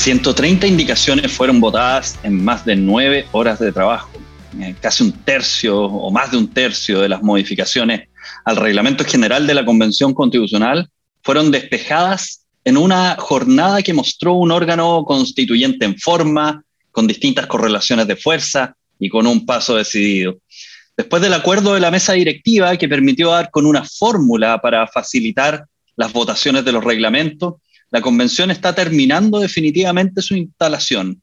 130 indicaciones fueron votadas en más de nueve horas de trabajo. Eh, casi un tercio o más de un tercio de las modificaciones al reglamento general de la Convención Constitucional fueron despejadas en una jornada que mostró un órgano constituyente en forma, con distintas correlaciones de fuerza y con un paso decidido. Después del acuerdo de la mesa directiva que permitió dar con una fórmula para facilitar las votaciones de los reglamentos, la convención está terminando definitivamente su instalación.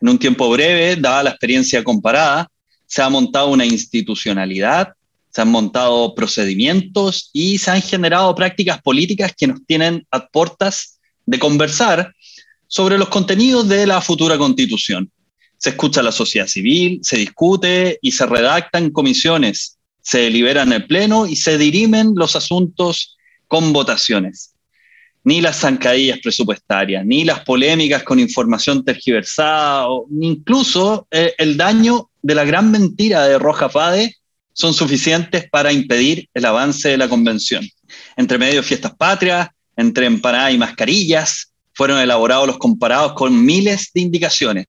En un tiempo breve, dada la experiencia comparada, se ha montado una institucionalidad, se han montado procedimientos y se han generado prácticas políticas que nos tienen a puertas de conversar sobre los contenidos de la futura constitución se escucha a la sociedad civil, se discute y se redacta en comisiones, se delibera en el Pleno y se dirimen los asuntos con votaciones. Ni las zancadillas presupuestarias, ni las polémicas con información tergiversada, o incluso eh, el daño de la gran mentira de Roja Fade son suficientes para impedir el avance de la convención. Entre medio fiestas patrias, entre empanadas y mascarillas, fueron elaborados los comparados con miles de indicaciones.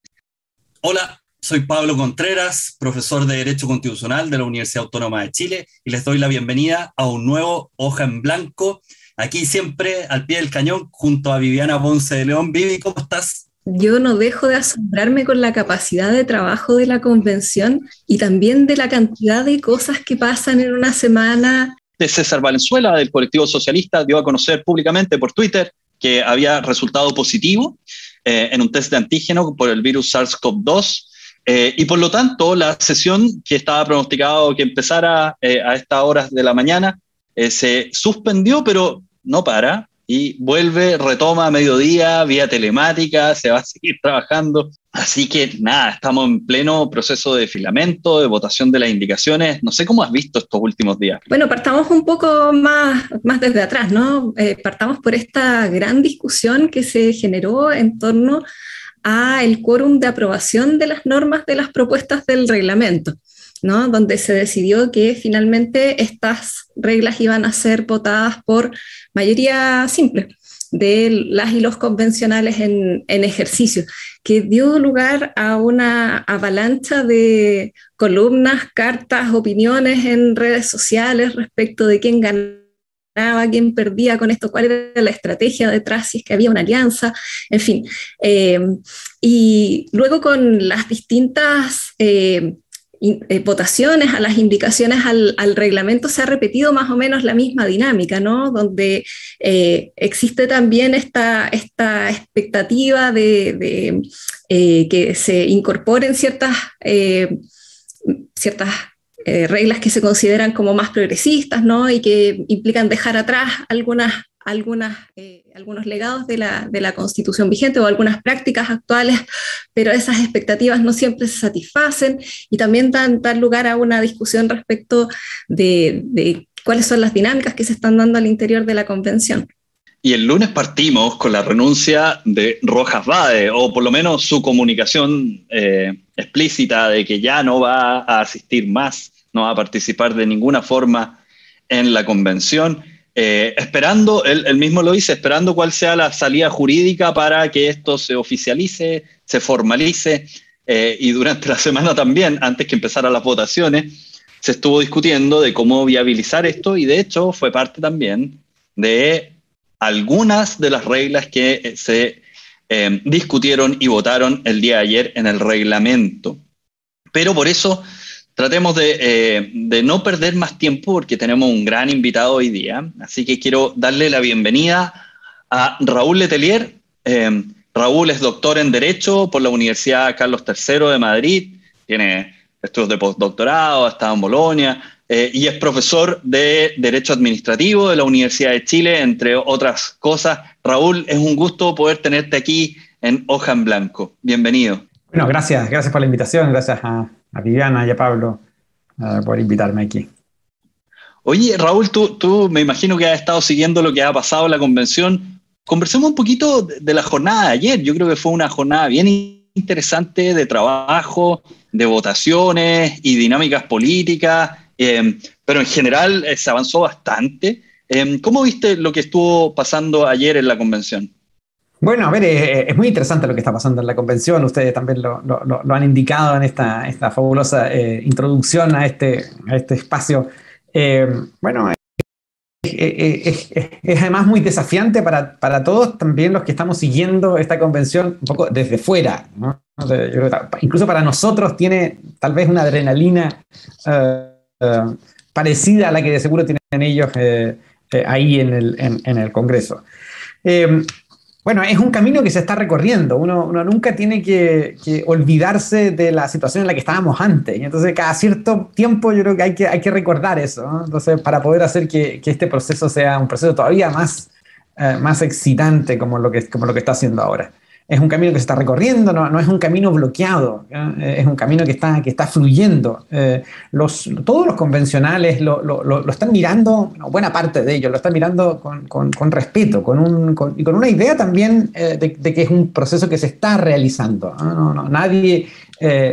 Hola, soy Pablo Contreras, profesor de Derecho Constitucional de la Universidad Autónoma de Chile y les doy la bienvenida a un nuevo Hoja en Blanco, aquí siempre al pie del cañón junto a Viviana Ponce de León. Vivi, ¿cómo estás? Yo no dejo de asombrarme con la capacidad de trabajo de la convención y también de la cantidad de cosas que pasan en una semana. De César Valenzuela, del colectivo socialista, dio a conocer públicamente por Twitter que había resultado positivo eh, en un test de antígeno por el virus SARS-CoV-2. Eh, y por lo tanto, la sesión que estaba pronosticado que empezara eh, a estas horas de la mañana se suspendió, pero no para y vuelve, retoma a mediodía, vía telemática, se va a seguir trabajando. Así que nada, estamos en pleno proceso de filamento, de votación de las indicaciones. No sé cómo has visto estos últimos días. Bueno, partamos un poco más, más desde atrás, ¿no? Eh, partamos por esta gran discusión que se generó en torno a el quórum de aprobación de las normas de las propuestas del reglamento. Donde se decidió que finalmente estas reglas iban a ser votadas por mayoría simple de las y los convencionales en, ejercicio, que dio lugar a una avalancha de columnas, cartas, opiniones en redes sociales respecto de quién ganaba, quién perdía con esto, cuál era la estrategia detrás, si es que había una alianza, en fin. Eh, y luego con las distintas eh, eh, votaciones, a las indicaciones al, reglamento, se ha repetido más o menos la misma dinámica, ¿no? Donde eh, existe también esta, esta expectativa de, eh, que se incorporen ciertas, ciertas reglas que se consideran como más progresistas, ¿no? Y que implican dejar atrás algunas algunas, algunos legados de la, de la, constitución vigente o algunas prácticas actuales, pero esas expectativas no siempre se satisfacen y también dan, lugar a una discusión respecto de, de, cuáles son las dinámicas que se están dando al interior de la convención. Y el lunes partimos con la renuncia de Rojas Bade, o por lo menos su comunicación eh, explícita de que ya no va a asistir más, no va a participar de ninguna forma en la convención. Eh, esperando, él, mismo lo dice, esperando cuál sea la salida jurídica para que esto se oficialice, se formalice, eh, y durante la semana también, antes que empezaran las votaciones, se estuvo discutiendo de cómo viabilizar esto y de hecho fue parte también de algunas de las reglas que eh, se discutieron y votaron el día de ayer en el reglamento. Pero por eso tratemos eh, de, no perder más tiempo porque tenemos un gran invitado hoy día. Así que quiero darle la bienvenida a Raúl Letelier. Eh, Raúl es doctor en Derecho por la Universidad Carlos III de Madrid, tiene estudios de postdoctorado, ha estado en Bolonia eh, y es profesor de Derecho Administrativo de la Universidad de Chile, entre otras cosas. Raúl, es un gusto poder tenerte aquí en Hoja en Blanco. Bienvenido. Bueno, gracias, gracias por la invitación, gracias a, a Viviana y a Pablo eh, por invitarme aquí. Oye, Raúl, tú, tú me imagino que has estado siguiendo lo que ha pasado en la convención. Conversemos un poquito de la jornada de ayer. Yo creo que fue una jornada bien interesante de trabajo, de votaciones y dinámicas políticas, eh, pero en general eh, se avanzó bastante. ¿Cómo viste lo que estuvo pasando ayer en la convención? Bueno, a ver, es, muy interesante lo que está pasando en la convención. Ustedes también lo, han indicado en esta, esta fabulosa introducción a este, a este espacio. bueno, es, además muy desafiante para, para, todos, también los que estamos siguiendo esta convención un poco desde fuera. incluso para nosotros tiene tal vez una adrenalina eh, eh, parecida a la que de seguro tienen ellos eh, ahí en el, en el Congreso. Bueno, es un camino que se está recorriendo. Uno, nunca tiene que, olvidarse de la situación en la que estábamos antes. Y entonces, cada cierto tiempo, yo creo que hay que, recordar eso. Entonces, para poder hacer que, este proceso sea un proceso todavía más, eh, más excitante como lo que está haciendo ahora es un camino que se está recorriendo, no, no es un camino bloqueado, eh, es un camino que está, que está fluyendo. Eh, los, todos los convencionales lo, lo, lo, están mirando, buena parte de ellos, lo están mirando con, con, con respeto con un, y con una idea también eh, de, de, que es un proceso que se está realizando. No, no, nadie,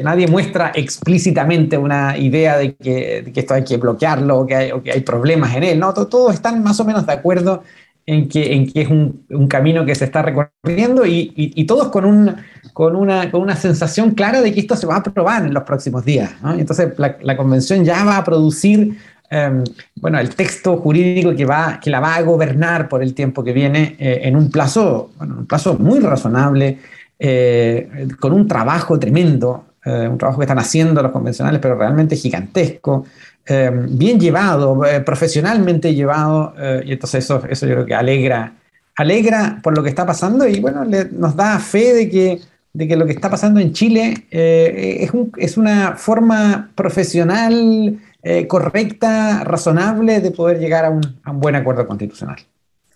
nadie muestra explícitamente una idea de que, de que, esto hay que bloquearlo o que, hay, o que hay problemas en él. No, todos están más o menos de acuerdo en que, en que es un, un, camino que se está recorriendo y, y, todos con, un, con, una, con, una, sensación clara de que esto se va a aprobar en los próximos días. Entonces, la, convención ya va a producir em, bueno, el texto jurídico que, va, que la va a gobernar por el tiempo que viene eh, en un plazo, un plazo muy razonable, eh, con un trabajo tremendo, eh, un trabajo que están haciendo los convencionales, pero realmente gigantesco. Em, bien llevado, eh, profesionalmente llevado, eh, y entonces eso, eso yo creo que alegra, alegra por lo que está pasando y bueno, nos da fe de que, de que lo que está pasando en Chile eh, es, es, una forma profesional, correcta, razonable de poder llegar un, a un buen acuerdo constitucional.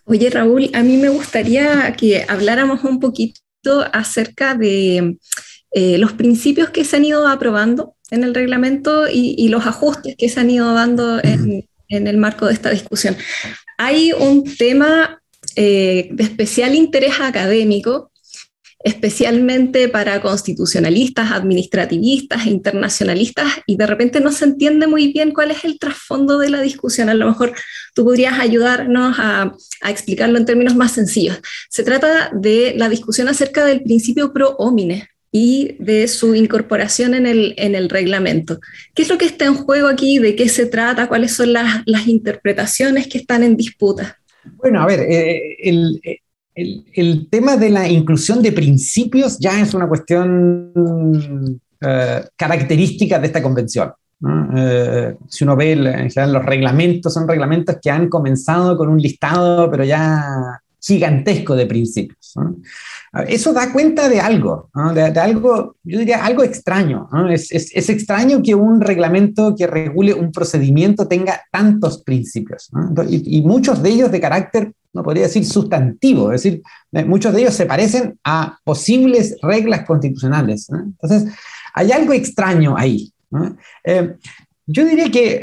Oye, Raúl, a mí me gustaría que habláramos un poquito acerca de los principios que se han ido aprobando en el reglamento y, los ajustes que se han ido dando en, el marco de esta discusión. Hay un tema eh, de especial interés académico, especialmente para constitucionalistas, administrativistas e internacionalistas, y de repente no se entiende muy bien cuál es el trasfondo de la discusión. A lo mejor tú podrías ayudarnos a, a explicarlo en términos más sencillos. Se trata de la discusión acerca del principio pro homine, y de su incorporación en el, en el reglamento. ¿Qué es lo que está en juego aquí? ¿De qué se trata? ¿Cuáles son las, interpretaciones que están en disputa? Bueno, a ver, eh, el, el, el, tema de la inclusión de principios ya es una cuestión eh, característica de esta convención. Eh, si uno ve en general los reglamentos, son reglamentos que han comenzado con un listado, pero ya gigantesco de principios. Eso da cuenta de algo, de, algo, yo diría algo extraño. Es, extraño que un reglamento que regule un procedimiento tenga tantos principios, y, muchos de ellos de carácter, no podría decir sustantivo, es decir, eh, muchos de ellos se parecen a posibles reglas constitucionales. Entonces, hay algo extraño ahí. Eh, yo diría que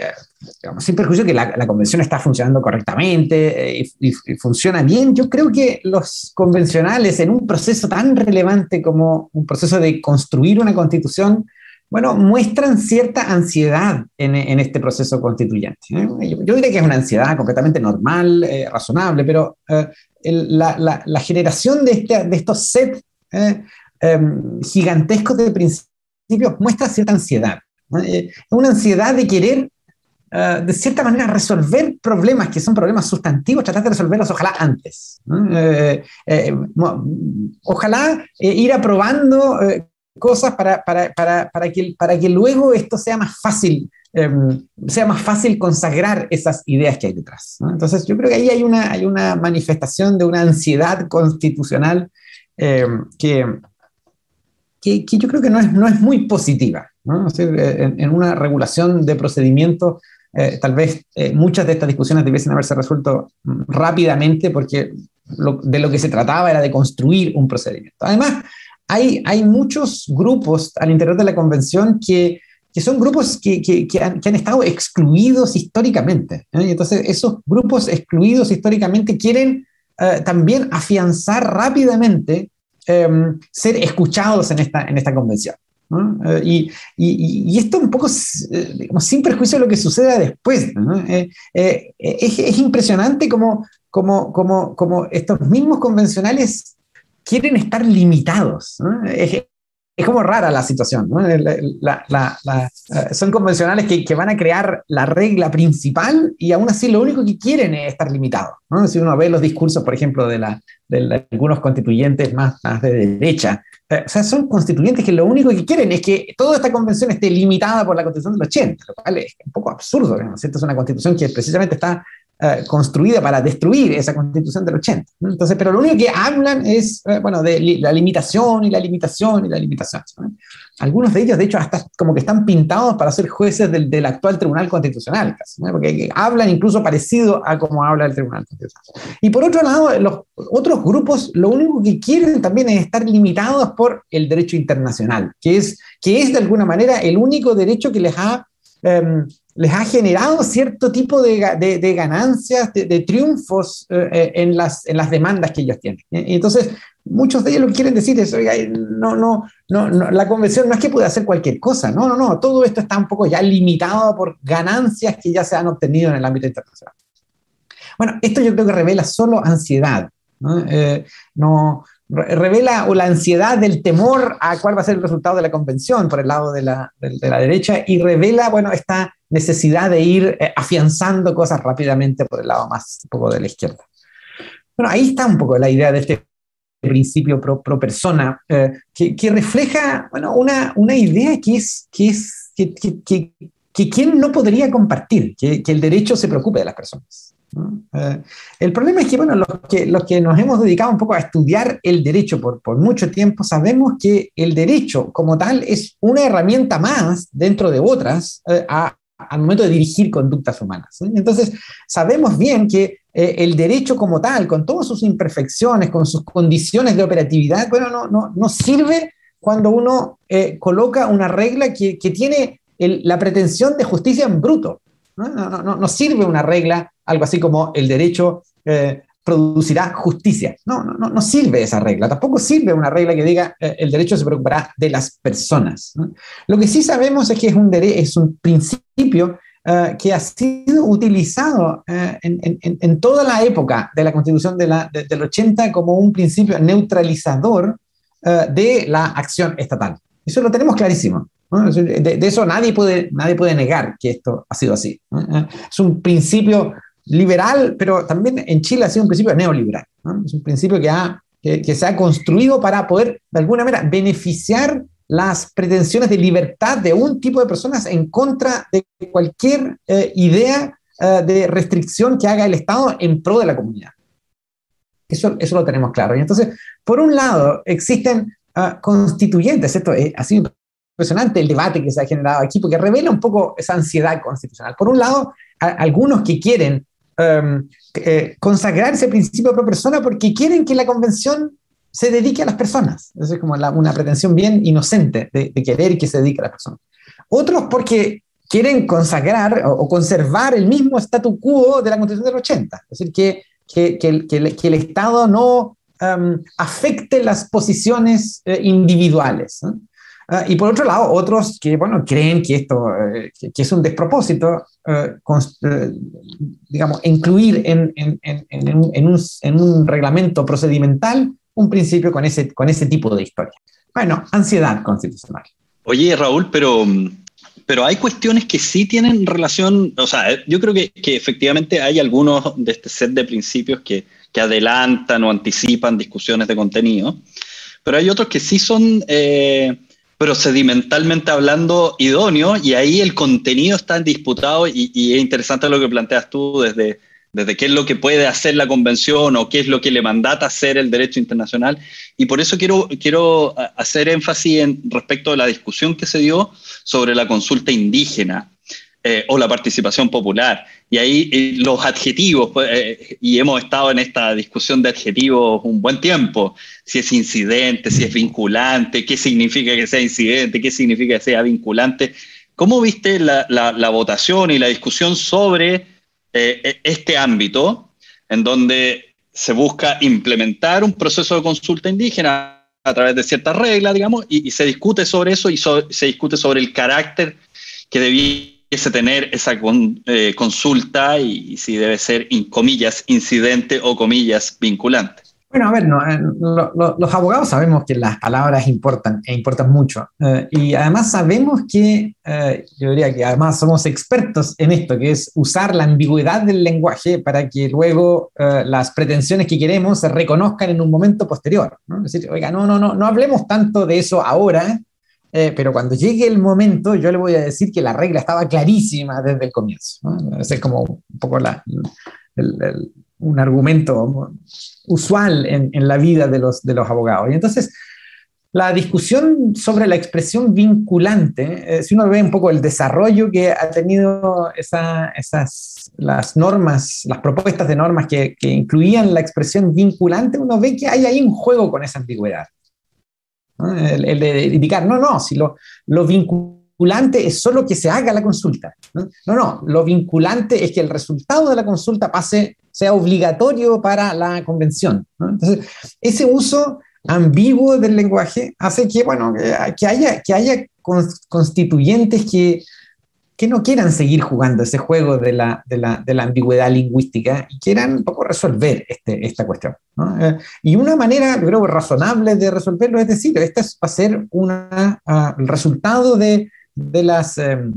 sin perjuicio que la, convención está funcionando correctamente eh, y, funciona bien, yo creo que los convencionales en un proceso tan relevante como un proceso de construir una constitución, bueno, muestran cierta ansiedad en, este proceso constituyente. ¿eh? Yo, diría que es una ansiedad completamente normal, eh, razonable, pero la, generación de, este, de estos sets em, gigantescos de principios muestra cierta ansiedad. Es una ansiedad de querer eh, de cierta manera, resolver problemas que son problemas sustantivos, tratar de resolverlos ojalá antes. Eh, eh, ojalá ir aprobando cosas para, para, para, para, que, para que luego esto sea más fácil, em, sea más fácil consagrar esas ideas que hay detrás. Entonces, yo creo que ahí hay una, hay una manifestación de una ansiedad constitucional em, que, que, yo creo que no es, no es muy positiva. en, en, una regulación de procedimientos eh, tal vez eh, muchas de estas discusiones debiesen haberse resuelto rápidamente porque de lo que se trataba era de construir un procedimiento. Además, hay, hay muchos grupos al interior de la convención que, que son grupos que, que, han, que, han, estado excluidos históricamente. ¿eh? Entonces, esos grupos excluidos históricamente quieren también afianzar rápidamente em, ser escuchados en esta, en esta convención. Eh, y, y, y, esto un poco eh, sin perjuicio de lo que suceda después. Eh, es, es, impresionante como, como, como, como, estos mismos convencionales quieren estar limitados. Es como rara la situación. son convencionales que, van a crear la regla principal y aún así lo único que quieren es estar limitados. Si uno ve los discursos, por ejemplo, de, de algunos constituyentes más, más de derecha, eh, o sea, son constituyentes que lo único que quieren es que toda esta convención esté limitada por la constitución del 80, lo cual es un poco absurdo. ¿no? Es una constitución que precisamente está eh, construida para destruir esa constitución del 80. Entonces, pero lo único que hablan es, eh, bueno, de la limitación y la limitación y la limitación. Algunos de ellos, de hecho, hasta como que están pintados para ser jueces del, del actual Tribunal Constitucional, casi, porque hablan incluso parecido a como habla el Tribunal Constitucional. Y por otro lado, los otros grupos lo único que quieren también es estar limitados por el derecho internacional, que es, que es de alguna manera el único derecho que les ha em, les ha generado cierto tipo de, ganancias, de, triunfos eh, eh, en, las, demandas que ellos tienen. Y entonces, muchos de ellos lo que quieren decir es, oiga, no, no, no, la convención no es que pueda hacer cualquier cosa, no, no, no, todo esto está un poco ya limitado por ganancias que ya se han obtenido en el ámbito internacional. Bueno, esto yo creo que revela solo ansiedad, ¿no? Eh, no revela o la ansiedad del temor a cuál va a ser el resultado de la convención por el lado de la, de, la derecha y revela, bueno, esta necesidad de ir eh, afianzando cosas rápidamente por el lado más poco de la izquierda. Bueno, ahí está un poco la idea de este principio pro persona, eh, que, que, refleja bueno, una, una idea que es, que, es que, que, que, quien no podría compartir, que, el derecho se preocupe de las personas. Eh, el problema es que, bueno, los que, los que nos hemos dedicado un poco a estudiar el derecho por, por mucho tiempo, sabemos que el derecho como tal es una herramienta más dentro de otras eh, al momento de dirigir conductas humanas. Entonces, sabemos bien que eh, el derecho como tal, con todas sus imperfecciones, con sus condiciones de operatividad, bueno, no, no, no sirve cuando uno coloca una regla que, que tiene la pretensión de justicia en bruto. ¿no? No, no, no, sirve una regla algo así como el derecho eh, producirá justicia. No, no, no sirve esa regla. Tampoco sirve una regla que diga eh, el derecho se preocupará de las personas. Lo que sí sabemos es que es un, es un principio eh, que ha sido utilizado en, en, en, toda la época de la constitución de la, del 80 como un principio neutralizador de la acción estatal. Eso lo tenemos clarísimo. De, de, eso nadie puede, nadie puede negar que esto ha sido así. Es un principio liberal, pero también en Chile ha sido un principio neoliberal. Es un principio que, ha, que, se ha construido para poder, de alguna manera, beneficiar las pretensiones de libertad de un tipo de personas en contra de cualquier eh, idea eh, de restricción que haga el Estado en pro de la comunidad. Eso, eso lo tenemos claro. Y entonces, por un lado, existen ah, constituyentes, esto ha sido impresionante el debate que se ha generado aquí, porque revela un poco esa ansiedad constitucional. Por un lado, algunos que quieren um, eh, consagrar ese principio pro persona porque quieren que la convención se dedique a las personas. Eso es como una pretensión bien inocente de, querer que se dedique a las personas. Otros porque quieren consagrar o, conservar el mismo statu quo de la Constitución del 80. Es decir, que, que, que, el, que el, Estado no um, afecte las posiciones eh, individuales. Ah, y por otro lado, otros que, bueno, creen que esto eh, que, es un despropósito, eh, eh, digamos, incluir en, en, en, en, un, en un reglamento procedimental un principio con ese, con ese tipo de historia. Bueno, ansiedad constitucional. Oye, Raúl, pero, pero hay cuestiones que sí tienen relación, o sea, yo creo que, que efectivamente hay algunos de este set de principios que, que adelantan o anticipan discusiones de contenido, pero hay otros que sí son procedimentalmente hablando idóneo y ahí el contenido está disputado y, y, es interesante lo que planteas tú desde, desde qué es lo que puede hacer la convención o qué es lo que le mandata hacer el derecho internacional. Y por eso quiero, quiero hacer énfasis en, respecto a la discusión que se dio sobre la consulta indígena. Eh, o la participación popular. Y ahí eh, los adjetivos, pues, eh, y hemos estado en esta discusión de adjetivos un buen tiempo, si es incidente, si es vinculante, qué significa que sea incidente, qué significa que sea vinculante. ¿Cómo viste la, la, votación y la discusión sobre e, este ámbito en donde se busca implementar un proceso de consulta indígena a través de ciertas reglas, digamos, y, se discute sobre eso y se discute sobre el carácter que debía ese tener esa eh, consulta y, si debe ser, en comillas, incidente o comillas, vinculante. Bueno, a ver, eh, los abogados sabemos que las palabras importan e importan mucho. Eh, y además sabemos que, eh, yo diría que además somos expertos en esto, que es usar la ambigüedad del lenguaje para que luego las pretensiones que queremos se reconozcan en un momento posterior. ¿no? Es decir, oiga, no, no, no, no hablemos tanto de eso ahora, pero cuando llegue el momento yo le voy a decir que la regla estaba clarísima desde el comienzo. ¿no? Es como un poco la, un argumento usual en, la vida de los, de los abogados. Y entonces, la discusión sobre la expresión vinculante, eh, si uno ve un poco el desarrollo que ha tenido esas, las normas, las propuestas de normas que, incluían la expresión vinculante, uno ve que hay ahí un juego con esa ambigüedad. El, de indicar, no, no, si lo, lo vinculante es solo que se haga la consulta. ¿no? no, lo vinculante es que el resultado de la consulta pase sea obligatorio para la convención. Entonces, ese uso ambiguo del lenguaje hace que, bueno, que haya, que haya constituyentes que, que no quieran seguir jugando ese juego de la, de la, de la ambigüedad lingüística y quieran un poco resolver este, esta cuestión. Eh, y una manera, creo, razonable de resolverlo es decir, este va a ser una, ah, el resultado de, de las... Em,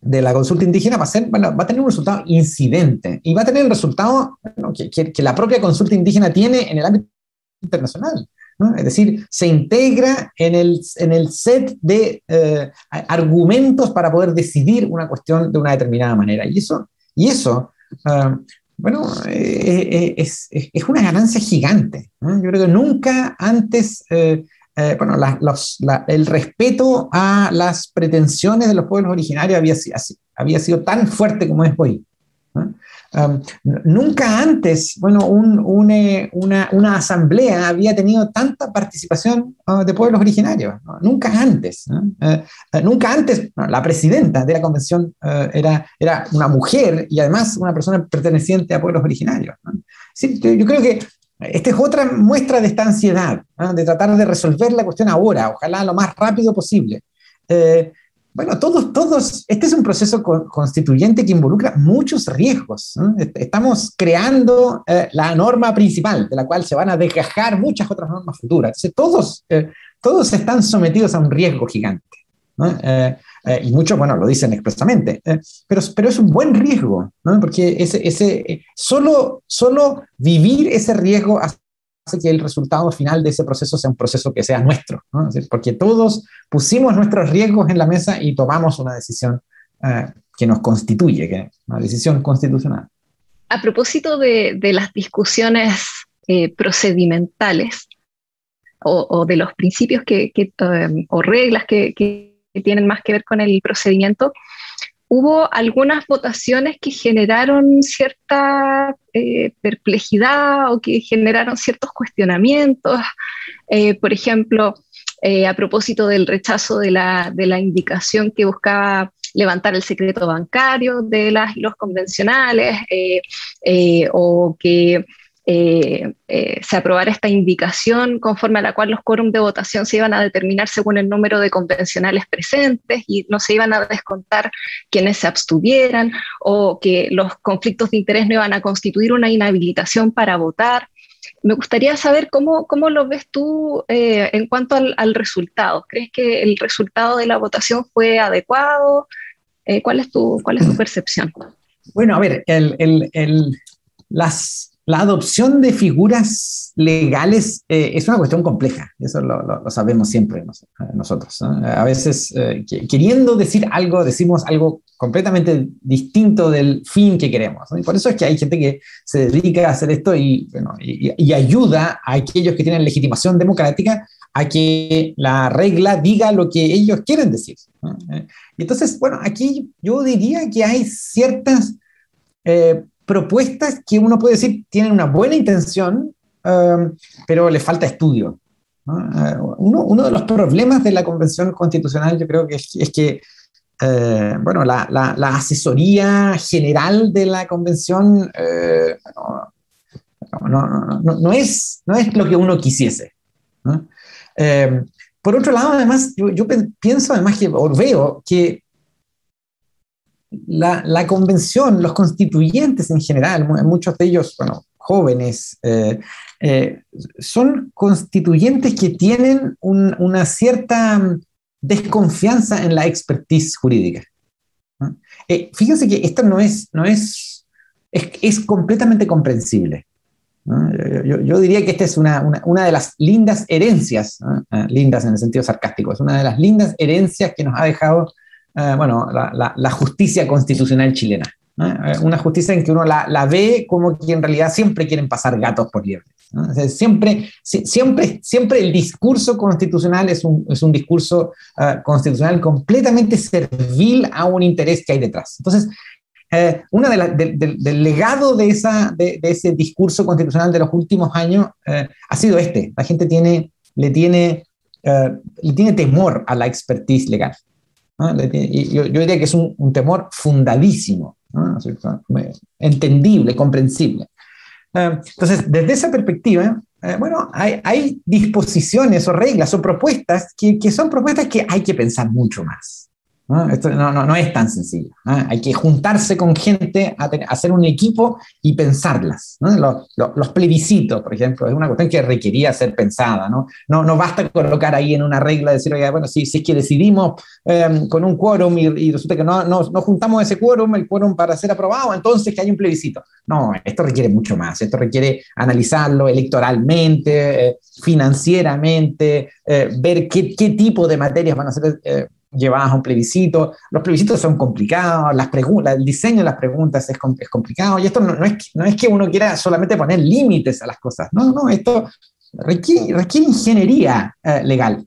de la consulta indígena va a, ser, va a tener un resultado incidente y va a tener el resultado que, que, la propia consulta indígena tiene en el ámbito internacional. Es decir, se integra en el, en el set de eh, argumentos para poder decidir una cuestión de una determinada manera. Y eso, y eso ah, bueno, eh, eh, es, es, una ganancia gigante. Yo creo que nunca antes bueno, el respeto a las pretensiones de los pueblos originarios había, había sido tan fuerte como es hoy. Nunca antes, bueno, eh, una, asamblea había tenido tanta participación uh, de pueblos originarios. Nunca antes. Eh, nunca antes, la presidenta de la convención era, era una mujer y además una persona perteneciente a pueblos originarios. yo creo que esta es otra muestra de esta ansiedad, de tratar de resolver la cuestión ahora, ojalá lo más rápido posible. Eh, bueno, todos, todos, este es un proceso constituyente que involucra muchos riesgos. Estamos creando eh, la norma principal, de la cual se van a desgajar muchas otras normas futuras. Entonces, todos, eh, todos están sometidos a un riesgo gigante. Eh, y muchos, bueno, lo dicen expresamente, eh, pero, pero es un buen riesgo, ¿no? porque ese, ese, eh, solo, solo vivir ese riesgo que el resultado final de ese proceso sea un proceso que sea nuestro, ¿no? porque todos pusimos nuestros riesgos en la mesa y tomamos una decisión que nos constituye, que una decisión constitucional. A propósito de, de las discusiones procedimentales o, o, de los principios que, que o reglas que, que tienen más que ver con el procedimiento, hubo algunas votaciones que generaron cierta eh, perplejidad o que generaron ciertos cuestionamientos. Eh, por ejemplo, eh, a propósito del rechazo de la, indicación que buscaba levantar el secreto bancario de los convencionales o que eh, eh, se aprobara esta indicación conforme a la cual los quórum de votación se iban a determinar según el número de convencionales presentes y no se iban a descontar quienes se abstuvieran o que los conflictos de interés no iban a constituir una inhabilitación para votar. Me gustaría saber cómo, cómo lo ves tú eh, en cuanto al, resultado. ¿Crees que el resultado de la votación fue adecuado? ¿cuál, es tu, ¿Cuál es tu percepción? Bueno, a ver, el, el, las, la adopción de figuras legales eh, es una cuestión compleja, eso lo, sabemos siempre nosotros. A veces, eh, queriendo decir algo, decimos algo completamente distinto del fin que queremos. Y por eso es que hay gente que se dedica a hacer esto y, ayuda a aquellos que tienen legitimación democrática a que la regla diga lo que ellos quieren decir. Eh, y entonces, bueno, aquí yo diría que hay ciertas propuestas que uno puede decir tienen una buena intención, um, pero le falta estudio. Uh, uno, de los problemas de la Convención Constitucional yo creo que es, que uh, bueno, la, asesoría general de la Convención uh, no, es, no es lo que uno quisiese. Um, por otro lado, además, yo, yo, pienso además que, o veo que la, convención, los constituyentes en general, muchos de ellos, bueno, jóvenes, son constituyentes que tienen una cierta mm, desconfianza en la expertise jurídica. fíjense que esto no es, no es, es, completamente comprensible. Yo, diría que esta es una, de las lindas herencias, lindas en el sentido sarcástico, es una de las lindas herencias que nos ha dejado bueno, la, justicia constitucional chilena. Eh, una justicia en que uno la, ve como que en realidad siempre quieren pasar gatos por liebre. siempre, siempre, siempre el discurso constitucional es un, es un discurso uh, constitucional completamente servil a un interés que hay detrás. Entonces, eh, una de del legado de, esa, de, ese discurso constitucional de los últimos años eh, ha sido este. La gente tiene, le, tiene, le tiene temor a la expertise legal. Y yo, yo, diría que es un, un temor fundadísimo entendible, comprensible. Eh, entonces, desde esa perspectiva, eh, bueno, hay, hay, disposiciones o reglas o propuestas que, que, son propuestas que hay que pensar mucho más. ¿No? Esto no, no, es tan sencillo. Hay que juntarse con gente, hacer un equipo y pensarlas. Los, plebiscitos, por ejemplo, es una cuestión que requería ser pensada. No, no, basta colocar ahí en una regla, decir, oye, bueno, si, si es que decidimos em, con un quórum y, resulta que no juntamos ese quórum, el quórum para ser aprobado, entonces que hay un plebiscito. No, esto requiere mucho más. Esto requiere analizarlo electoralmente, eh, financieramente, eh, ver qué, qué, tipo de materias van a ser eh, llevadas a un plebiscito. Los plebiscitos son complicados, las el diseño de las preguntas es, complicado, y esto no, es, que uno quiera solamente poner límites a las cosas, no, no, esto requiere, ingeniería eh, legal.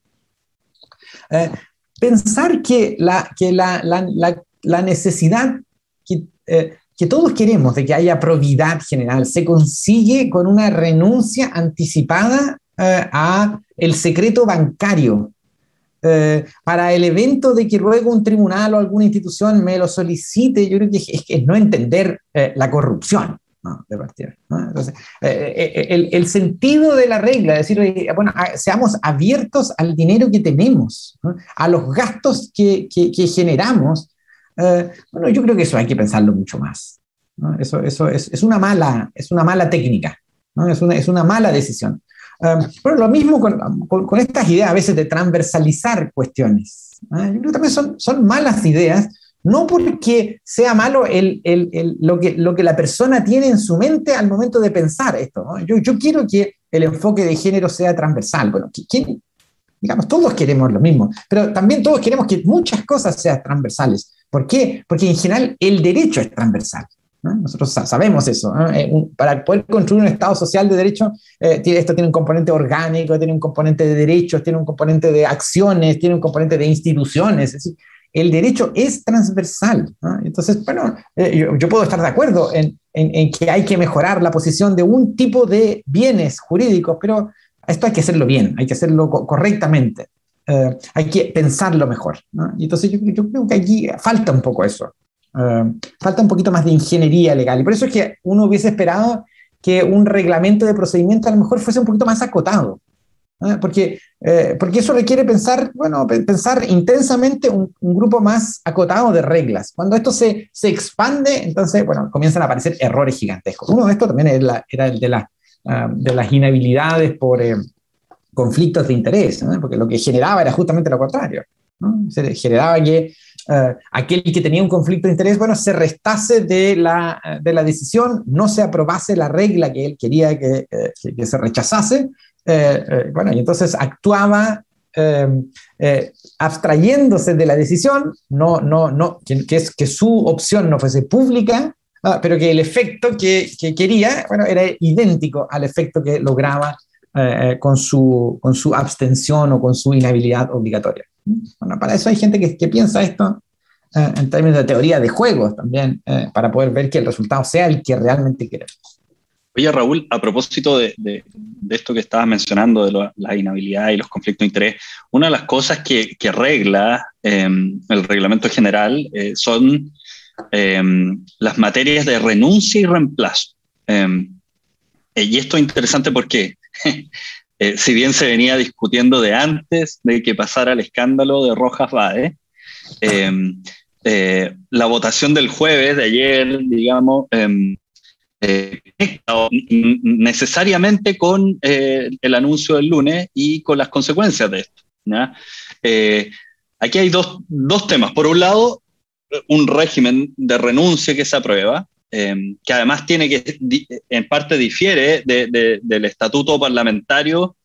Eh, pensar que la necesidad que, eh, que todos queremos de que haya probidad general se consigue con una renuncia anticipada a el secreto bancario eh, para el evento de que luego un tribunal o alguna institución me lo solicite, yo creo que es, no entender eh, la corrupción. de partida, Entonces, eh, el, el, sentido de la regla, es decir, bueno, seamos abiertos al dinero que tenemos, a los gastos que, que, generamos, bueno, yo creo que eso hay que pensarlo mucho más. Eso, eso es, es, una mala, es una mala técnica, es, una, es una mala decisión. Um, bueno, lo mismo con, con, estas ideas a veces de transversalizar cuestiones. ¿ah? Yo creo que también son, son malas ideas, no porque sea malo el, el, el, lo, que, lo que la persona tiene en su mente al momento de pensar esto. Yo, yo quiero que el enfoque de género sea transversal. Bueno, ¿quién, digamos, todos queremos lo mismo, pero también todos queremos que muchas cosas sean transversales. ¿Por qué? Porque en general el derecho es transversal. Nosotros sabemos eso. Eh, para poder construir un Estado social de derecho, eh, esto tiene un componente orgánico, tiene un componente de derechos, tiene un componente de acciones, tiene un componente de instituciones. Es decir, el derecho es transversal. Entonces, bueno, eh, yo, puedo estar de acuerdo en, en, que hay que mejorar la posición de un tipo de bienes jurídicos, pero esto hay que hacerlo bien, hay que hacerlo correctamente. hay que pensarlo mejor. Y entonces yo, yo, creo que aquí falta un poco eso. Eh, falta un poquito más de ingeniería legal. Y por eso es que uno hubiese esperado que un reglamento de procedimiento a lo mejor fuese un poquito más acotado. Porque, eh, porque eso requiere pensar, bueno, pensar intensamente un, grupo más acotado de reglas. Cuando esto se, se, expande, entonces, bueno, comienzan a aparecer errores gigantescos. Uno de estos también era, el de, la, ah, de las inhabilidades por eh, conflictos de interés, porque lo que generaba era justamente lo contrario. Se generaba que eh, aquel que tenía un conflicto de interés, bueno, se restase de la, de la decisión, no se aprobase la regla que él quería que, eh, que, se rechazase, eh, bueno, y entonces actuaba abstrayéndose de la decisión, no, no, no, que, es que su opción no fuese pública, ah, pero que el efecto que, que, quería, bueno, era idéntico al efecto que lograba con, su, con su abstención o con su inhabilidad obligatoria. Bueno, para eso hay gente que, que piensa esto eh, en términos de teoría de juegos también, eh, para poder ver que el resultado sea el que realmente queremos. Oye, Raúl, a propósito de, de, esto que estabas mencionando, de la inhabilidad y los conflictos de interés, una de las cosas que, que regla em, el reglamento general eh, son em, las materias de renuncia y reemplazo. Em, y esto es interesante porque Eh, si bien se venía discutiendo de antes de que pasara el escándalo de Rojas Bade, em, eh, la votación del jueves de ayer, digamos, em, eh, necesariamente con el anuncio del lunes y con las consecuencias de esto. Aquí hay dos, dos, temas. Por un lado, un régimen de renuncia que se aprueba, que además tiene que, en parte difiere del estatuto parlamentario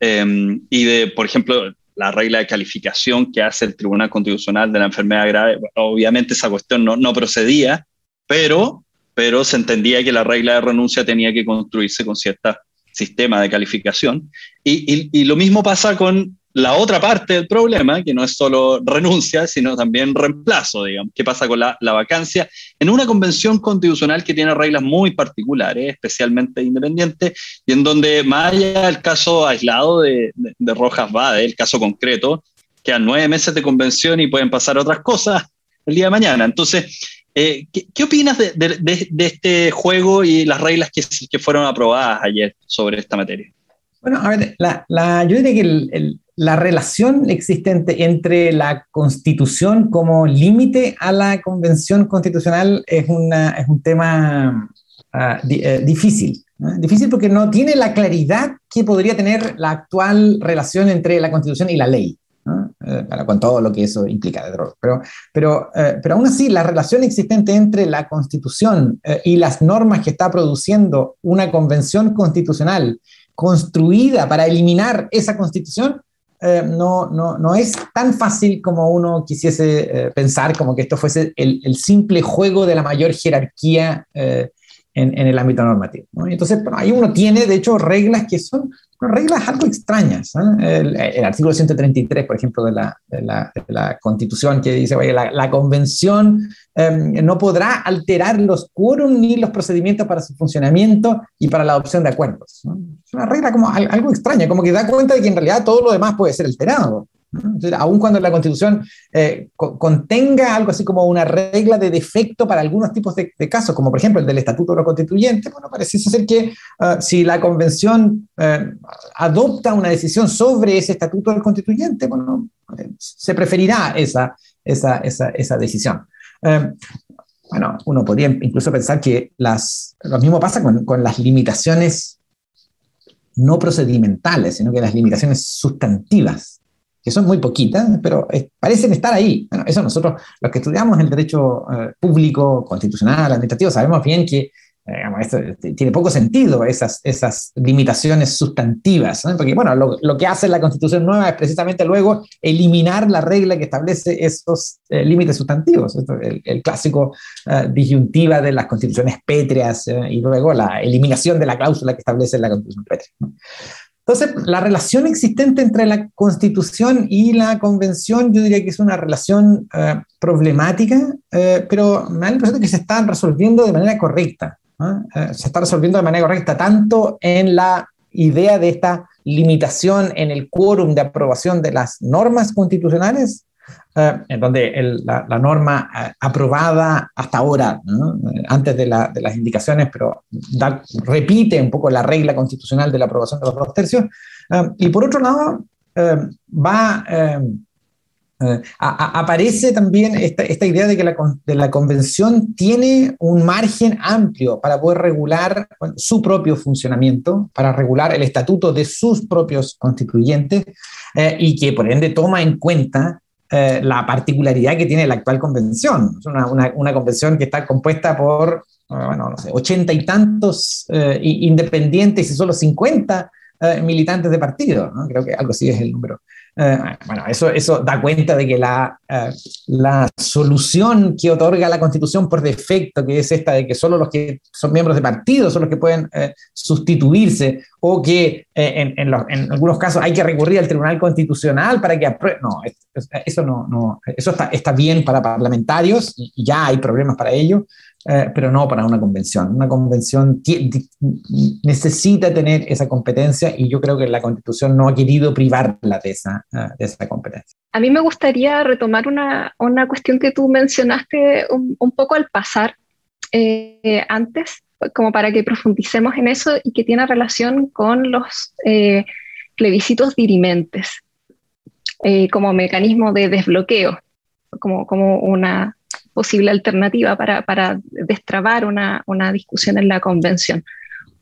y de, por ejemplo, la regla de calificación que hace el Tribunal Constitucional de la enfermedad grave. Obviamente esa cuestión no, no procedía, pero pero se entendía que la regla de renuncia tenía que construirse con cierto sistema de calificación. Y, lo mismo pasa con la otra parte del problema, que no es solo renuncia, sino también reemplazo, digamos. ¿Qué pasa con la, vacancia? En una convención constitucional que tiene reglas muy particulares, especialmente independientes, y en donde, más allá del caso aislado de, de Rojas Bade, el caso concreto, quedan nueve meses de convención y pueden pasar otras cosas el día de mañana. Entonces, eh, ¿qué, opinas de, este juego y las reglas que, fueron aprobadas ayer sobre esta materia? Bueno, a ver, la, yo diría que la relación existente entre la constitución como límite a la convención constitucional es, un tema ah, eh, difícil. Difícil porque no tiene la claridad que podría tener la actual relación entre la constitución y la ley. Eh, con todo lo que eso implica. Pero, pero, eh, pero aún así, la relación existente entre la Constitución y las normas que está produciendo una convención constitucional construida para eliminar esa Constitución, no, no, no, es tan fácil como uno quisiese pensar, como que esto fuese el, el, simple juego de la mayor jerarquía en, el ámbito normativo. Entonces, ahí uno tiene, de hecho, reglas que son reglas algo extrañas. El, artículo 133, por ejemplo, de la, de la, de la Constitución, que dice, oye, la, la Convención em, no podrá alterar los quórum ni los procedimientos para su funcionamiento y para la adopción de acuerdos. Es una regla como algo extraña, como que da cuenta de que en realidad todo lo demás puede ser alterado. Aun cuando la Constitución eh, contenga algo así como una regla de defecto para algunos tipos de, casos, como por ejemplo el del Estatuto de los Constituyentes, bueno, parece ser que ah, si la Convención eh, adopta una decisión sobre ese Estatuto del Constituyente, bueno, eh, se preferirá esa, esa, esa, esa decisión. bueno, uno podría incluso pensar que las, lo mismo pasa con, con las limitaciones no procedimentales, sino que las limitaciones sustantivas que son muy poquitas, pero parecen estar ahí. Bueno, eso nosotros, los que estudiamos el derecho eh, público, constitucional, administrativo, sabemos bien que eh, este, tiene poco sentido esas, esas limitaciones sustantivas, porque bueno, lo, que hace la constitución nueva es precisamente luego eliminar la regla que establece esos eh, límites sustantivos, el, el, clásico disyuntiva de las constituciones pétreas y luego la eliminación de la cláusula que establece la constitución pétrea. Entonces, la relación existente entre la Constitución y la Convención, yo diría que es una relación eh, problemática, eh, pero me da la impresión de que se están resolviendo de manera correcta. Eh, se está resolviendo de manera correcta tanto en la idea de esta limitación en el quórum de aprobación de las normas constitucionales, en donde la, norma eh, aprobada hasta ahora, eh, antes de, las indicaciones, pero repite un poco la regla constitucional de la aprobación de los dos tercios. y por otro lado, va, aparece también esta, idea de que la, de la, convención tiene un margen amplio para poder regular su propio funcionamiento, para regular el estatuto de sus propios constituyentes y que por ende toma en cuenta eh, la particularidad que tiene la actual convención. Es una, una, convención que está compuesta por, eh, bueno, no sé, ochenta y tantos eh, independientes y solo 50 militantes de partido. Creo que algo así es el número. Eh, bueno, eso, eso da cuenta de que la, eh, la solución que otorga la Constitución por defecto, que es esta de que solo los que son miembros de partido son los que pueden eh, sustituirse, o que en, en, algunos casos hay que recurrir al Tribunal Constitucional para que apruebe. No, eso, no, eso está, está bien para parlamentarios y ya hay problemas para ello, eh, pero no para una convención. Una convención necesita tener esa competencia y yo creo que la constitución no ha querido privarla de esa, eh, de esa competencia. A mí me gustaría retomar una, una cuestión que tú mencionaste un, poco al pasar eh, antes, como para que profundicemos en eso y que tiene relación con los plebiscitos dirimentes como mecanismo de desbloqueo, como, como una posible alternativa para, para destrabar una, una, discusión en la convención.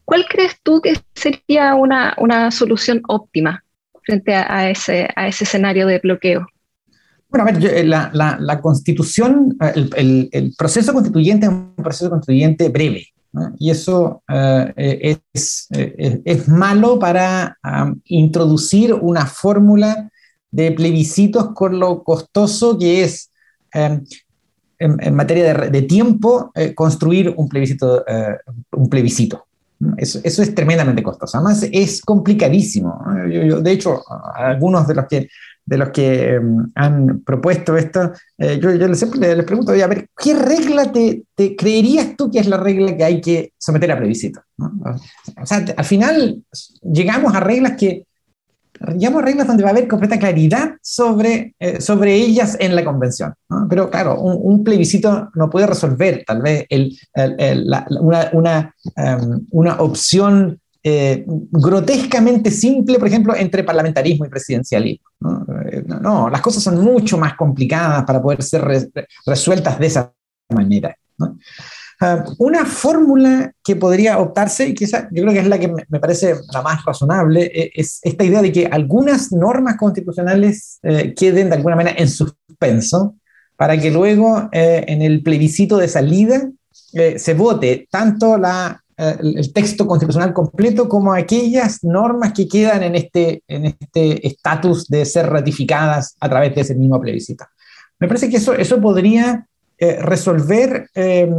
¿Cuál crees tú que sería una, una solución óptima frente a, ese, a ese escenario de bloqueo? Bueno, a ver, eh, la, la, constitución, eh, el, el, proceso constituyente es un proceso constituyente breve, y eso eh, es, es, malo para introducir una fórmula de plebiscitos con lo costoso que es um, en, en, materia de, de tiempo eh, construir un plebiscito. un plebiscito. Eso, eso, es tremendamente costoso. Además, es complicadísimo. Yo, yo, de hecho, algunos de los que de los que um, han propuesto esto, eh, yo, yo, siempre les pregunto, a ver, ¿qué regla te, te, creerías tú que es la regla que hay que someter a plebiscito? ¿no? O sea, al final llegamos a reglas que, llegamos a reglas donde va a haber completa claridad sobre, eh, sobre ellas en la convención. ¿no? Pero claro, un, plebiscito no puede resolver tal vez una, una, um, una opción eh, grotescamente simple, por ejemplo, entre parlamentarismo y presidencialismo. ¿no? No, las cosas son mucho más complicadas para poder ser re resueltas de esa manera. Uh, una fórmula que podría optarse, y esa, yo creo que es la que me, me parece la más razonable, es, es, esta idea de que algunas normas constitucionales eh, queden de alguna manera en suspenso para que luego eh, en el plebiscito de salida eh, se vote tanto la el texto constitucional completo como aquellas normas que quedan en este en este estatus de ser ratificadas a través de ese mismo plebiscito. Me parece que eso, eso podría eh, resolver eh,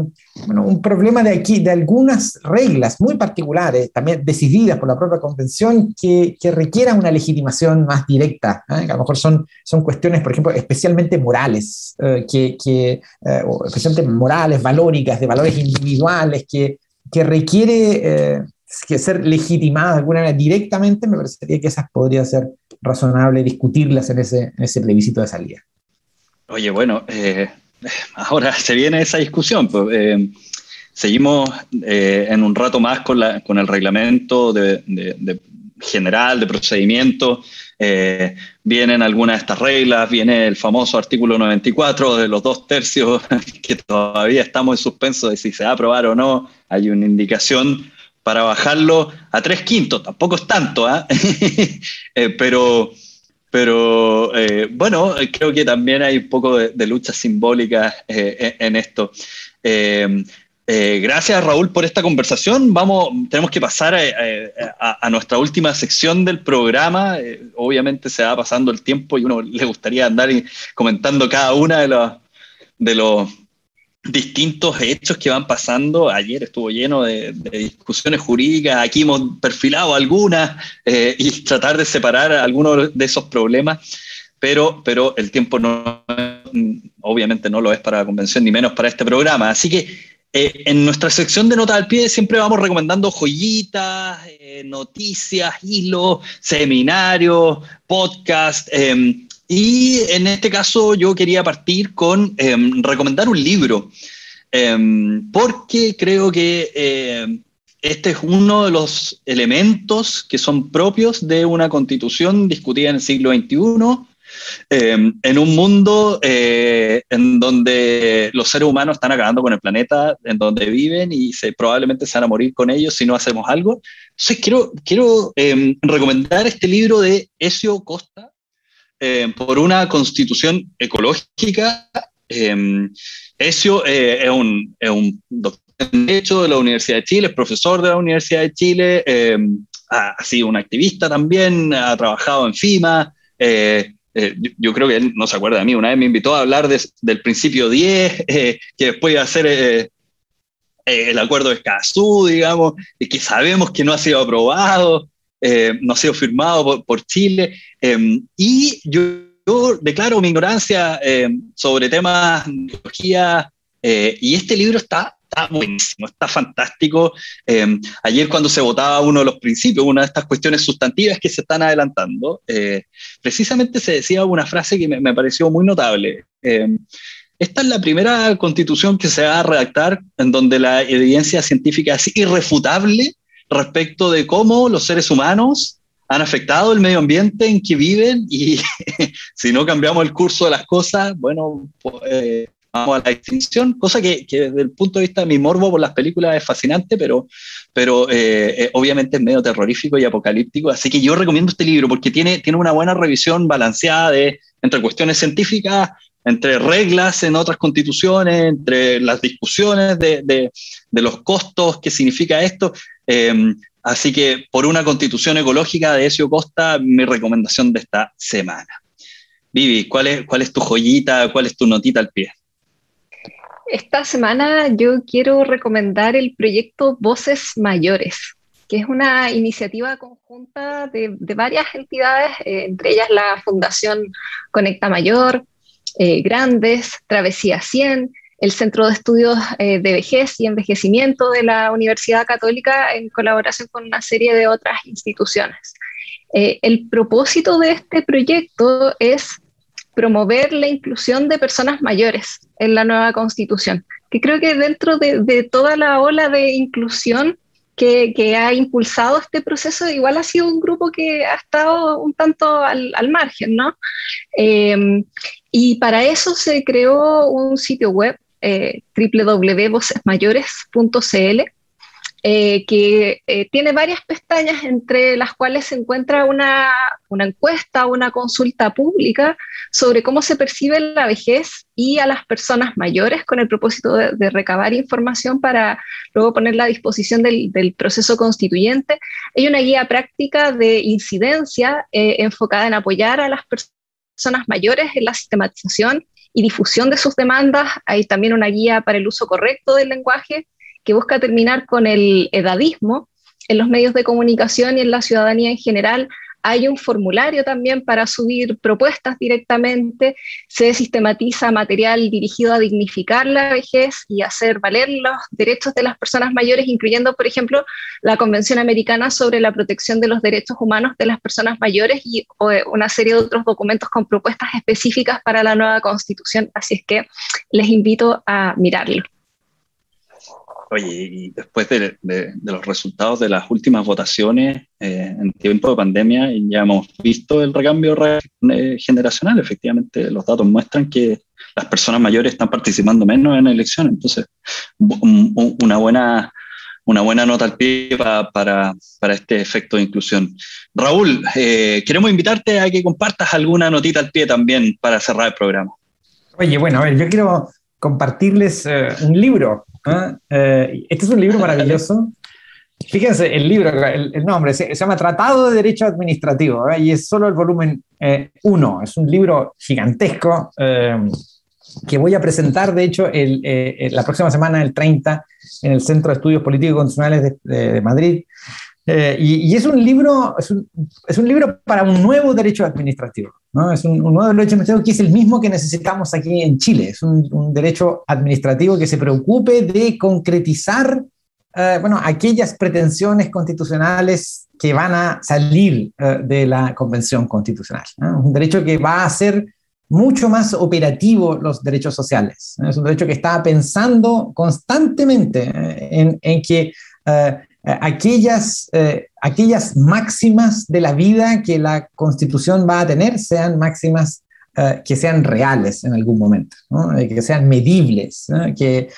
bueno, un problema de aquí, de algunas reglas muy particulares, también decididas por la propia convención, que, que requieran una legitimación más directa, ¿eh? a lo mejor son, son cuestiones, por ejemplo, especialmente morales, eh, que, que especialmente morales, valóricas, de valores individuales, que que requiere eh, que ser legitimada de alguna manera directamente, me parecería que esas podría ser razonable discutirlas en ese, en ese plebiscito de salida. Oye, bueno, eh, ahora se viene esa discusión. Pues, eh, seguimos eh, en un rato más con, el reglamento general de procedimiento. Eh, vienen algunas de estas reglas, viene el famoso artículo 94 de los dos tercios, que todavía estamos en suspenso de si se va a aprobar o no. Hay una indicación para bajarlo a tres quintos, tampoco es tanto, ¿eh? eh, pero, pero eh, bueno, creo que también hay un poco de, de lucha simbólica eh, en esto. Eh, gracias Raúl por esta conversación. Vamos, tenemos que pasar a, nuestra última sección del programa. Obviamente se va pasando el tiempo y uno le gustaría andar comentando cada una de los, de los distintos hechos que van pasando. Ayer estuvo lleno de, discusiones jurídicas, aquí hemos perfilado algunas eh, y tratar de separar algunos de esos problemas, pero, pero el tiempo no, obviamente no lo es para la convención ni menos para este programa. Así que eh, en nuestra sección de nota al pie siempre vamos recomendando joyitas, eh, noticias, hilos, seminarios, podcast. Y en este caso yo quería partir con em, recomendar un libro, em, porque creo que eh, este es uno de los elementos que son propios de una constitución discutida en el siglo XXI en un mundo eh, en donde los seres humanos están acabando con el planeta en donde viven y se, probablemente se van a morir con ellos si no hacemos algo. Entonces quiero, quiero recomendar este libro de Ezio Costa, eh, por una constitución ecológica. Ezio es un, es, doctor en Derecho de la Universidad de Chile, es profesor de la Universidad de Chile, ha, ha, sido un activista también, ha trabajado en FIMA, eh, eh, yo, creo que él no se acuerda de mí, una vez me invitó a hablar de, del principio 10, eh, que después iba a ser eh, el acuerdo de Escazú, digamos, y que sabemos que no ha sido aprobado, no ha sido firmado por, por Chile, em, y yo, yo, declaro mi ignorancia em, sobre temas de tecnología, y este libro está está buenísimo, está fantástico. Eh, ayer cuando se votaba uno de los principios, una de estas cuestiones sustantivas que se están adelantando, eh, precisamente se decía una frase que me, me pareció muy notable. Eh, esta es la primera constitución que se va a redactar en donde la evidencia científica es irrefutable respecto de cómo los seres humanos han afectado el medio ambiente en que viven y si no cambiamos el curso de las cosas, bueno, pues, vamos a la extinción, cosa que, desde el punto de vista de mi morbo por las películas es fascinante, pero, pero eh, eh, obviamente es medio terrorífico y apocalíptico. Así que yo recomiendo este libro porque tiene, tiene una buena revisión balanceada de, entre cuestiones científicas, entre reglas en otras constituciones, entre las discusiones de, de, los costos que significa esto. Eh, así que por una constitución ecológica de Ezio Costa, mi recomendación de esta semana. Vivi, ¿cuál es, ¿cuál es tu joyita, cuál es tu notita al pie? Esta semana yo quiero recomendar el proyecto Voces Mayores, que es una iniciativa conjunta de, varias entidades, eh, entre ellas la Fundación Conecta Mayor, eh, Grandes, Travesía 100, el Centro de Estudios eh, de Vejez y Envejecimiento de la Universidad Católica en colaboración con una serie de otras instituciones. el propósito de este proyecto es promover la inclusión de personas mayores en la nueva constitución, que creo que dentro de, toda la ola de inclusión que, ha impulsado este proceso, igual ha sido un grupo que ha estado un tanto al, margen, ¿no? Em, y para eso se creó un sitio web, eh, www.vocesmayores.cl, eh, que eh, tiene varias pestañas entre las cuales se encuentra una, una, encuesta, una consulta pública sobre cómo se percibe la vejez y a las personas mayores con el propósito de, recabar información para luego ponerla a disposición del, proceso constituyente. Hay una guía práctica de incidencia eh, enfocada en apoyar a las personas mayores en la sistematización y difusión de sus demandas. Hay también una guía para el uso correcto del lenguaje que busca terminar con el edadismo en los medios de comunicación y en la ciudadanía en general. Hay un formulario también para subir propuestas directamente. Se sistematiza material dirigido a dignificar la vejez y hacer valer los derechos de las personas mayores, incluyendo, por ejemplo, la Convención Americana sobre la protección de los derechos humanos de las personas mayores y una serie de otros documentos con propuestas específicas para la nueva constitución. Así es que les invito a mirarlo. Oye, y después de, los resultados de las últimas votaciones eh, en tiempo de pandemia, ya hemos visto el recambio eh, generacional. Efectivamente, los datos muestran que las personas mayores están participando menos en elecciones. Entonces, una buena, una buena nota al pie para, para, este efecto de inclusión. Raúl, eh, queremos invitarte a que compartas alguna notita al pie también para cerrar el programa. Oye, bueno, a ver, yo quiero compartirles un libro ¿ah? Eh, este es un libro maravilloso. Fíjense, el libro, el, nombre, se, llama Tratado de Derecho Administrativo y es solo el volumen 1. Eh, es un libro gigantesco eh, que voy a presentar, de hecho, el, la próxima semana, el 30, en el Centro de Estudios Políticos y Constitucionales de, Madrid. Y, es, un libro, es un, es, un libro para un nuevo derecho administrativo. ¿no? Es un, nuevo derecho administrativo que es el mismo que necesitamos aquí en Chile. Es un, derecho administrativo que se preocupe de concretizar eh, bueno, aquellas pretensiones constitucionales que van a salir eh, de la Convención Constitucional. Un derecho que va a hacer mucho más operativo los derechos sociales. Es un derecho que está pensando constantemente eh, en, en que eh, aquellas, eh, aquellas máximas de la vida que la constitución va a tener sean máximas eh, que sean reales en algún momento, que sean medibles, que,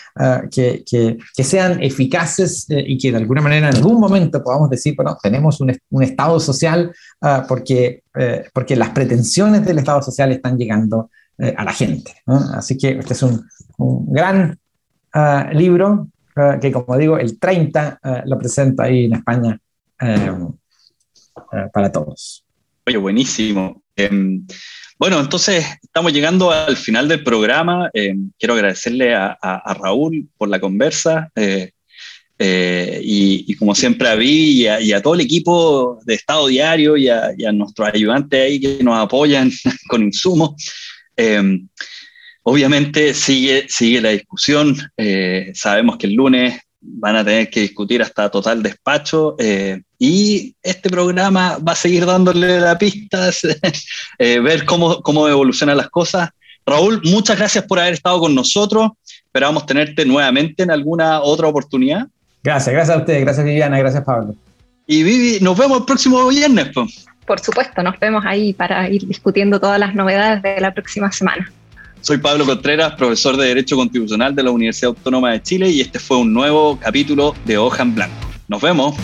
que, que, sean eficaces y que de alguna manera en algún momento podamos decir, bueno, tenemos un, un Estado social porque, porque las pretensiones del Estado social están llegando a la gente. Así que este es un, un gran libro eh, que como digo, el 30 eh, lo presenta ahí en España eh, para todos. Oye, buenísimo. Em, bueno, entonces estamos llegando al final del programa. Em, quiero agradecerle a, Raúl por la conversa. y, como siempre a Vi y a, todo el equipo de Estado Diario y a, nuestros ayudantes ahí que nos apoyan con insumos. Em, Obviamente sigue, sigue la discusión. Eh, sabemos que el lunes van a tener que discutir hasta total despacho eh, y este programa va a seguir dándole las pistas, eh, ver cómo, cómo evolucionan las cosas. Raúl, muchas gracias por haber estado con nosotros. Esperamos tenerte nuevamente en alguna otra oportunidad. Gracias, gracias a ustedes, gracias Viviana, gracias Pablo. Y Vivi, nos vemos el próximo viernes. Por supuesto, nos vemos ahí para ir discutiendo todas las novedades de la próxima semana. Soy Pablo Contreras, profesor de Derecho Constitucional de la Universidad Autónoma de Chile y este fue un nuevo capítulo de Hoja en Blanco. Nos vemos.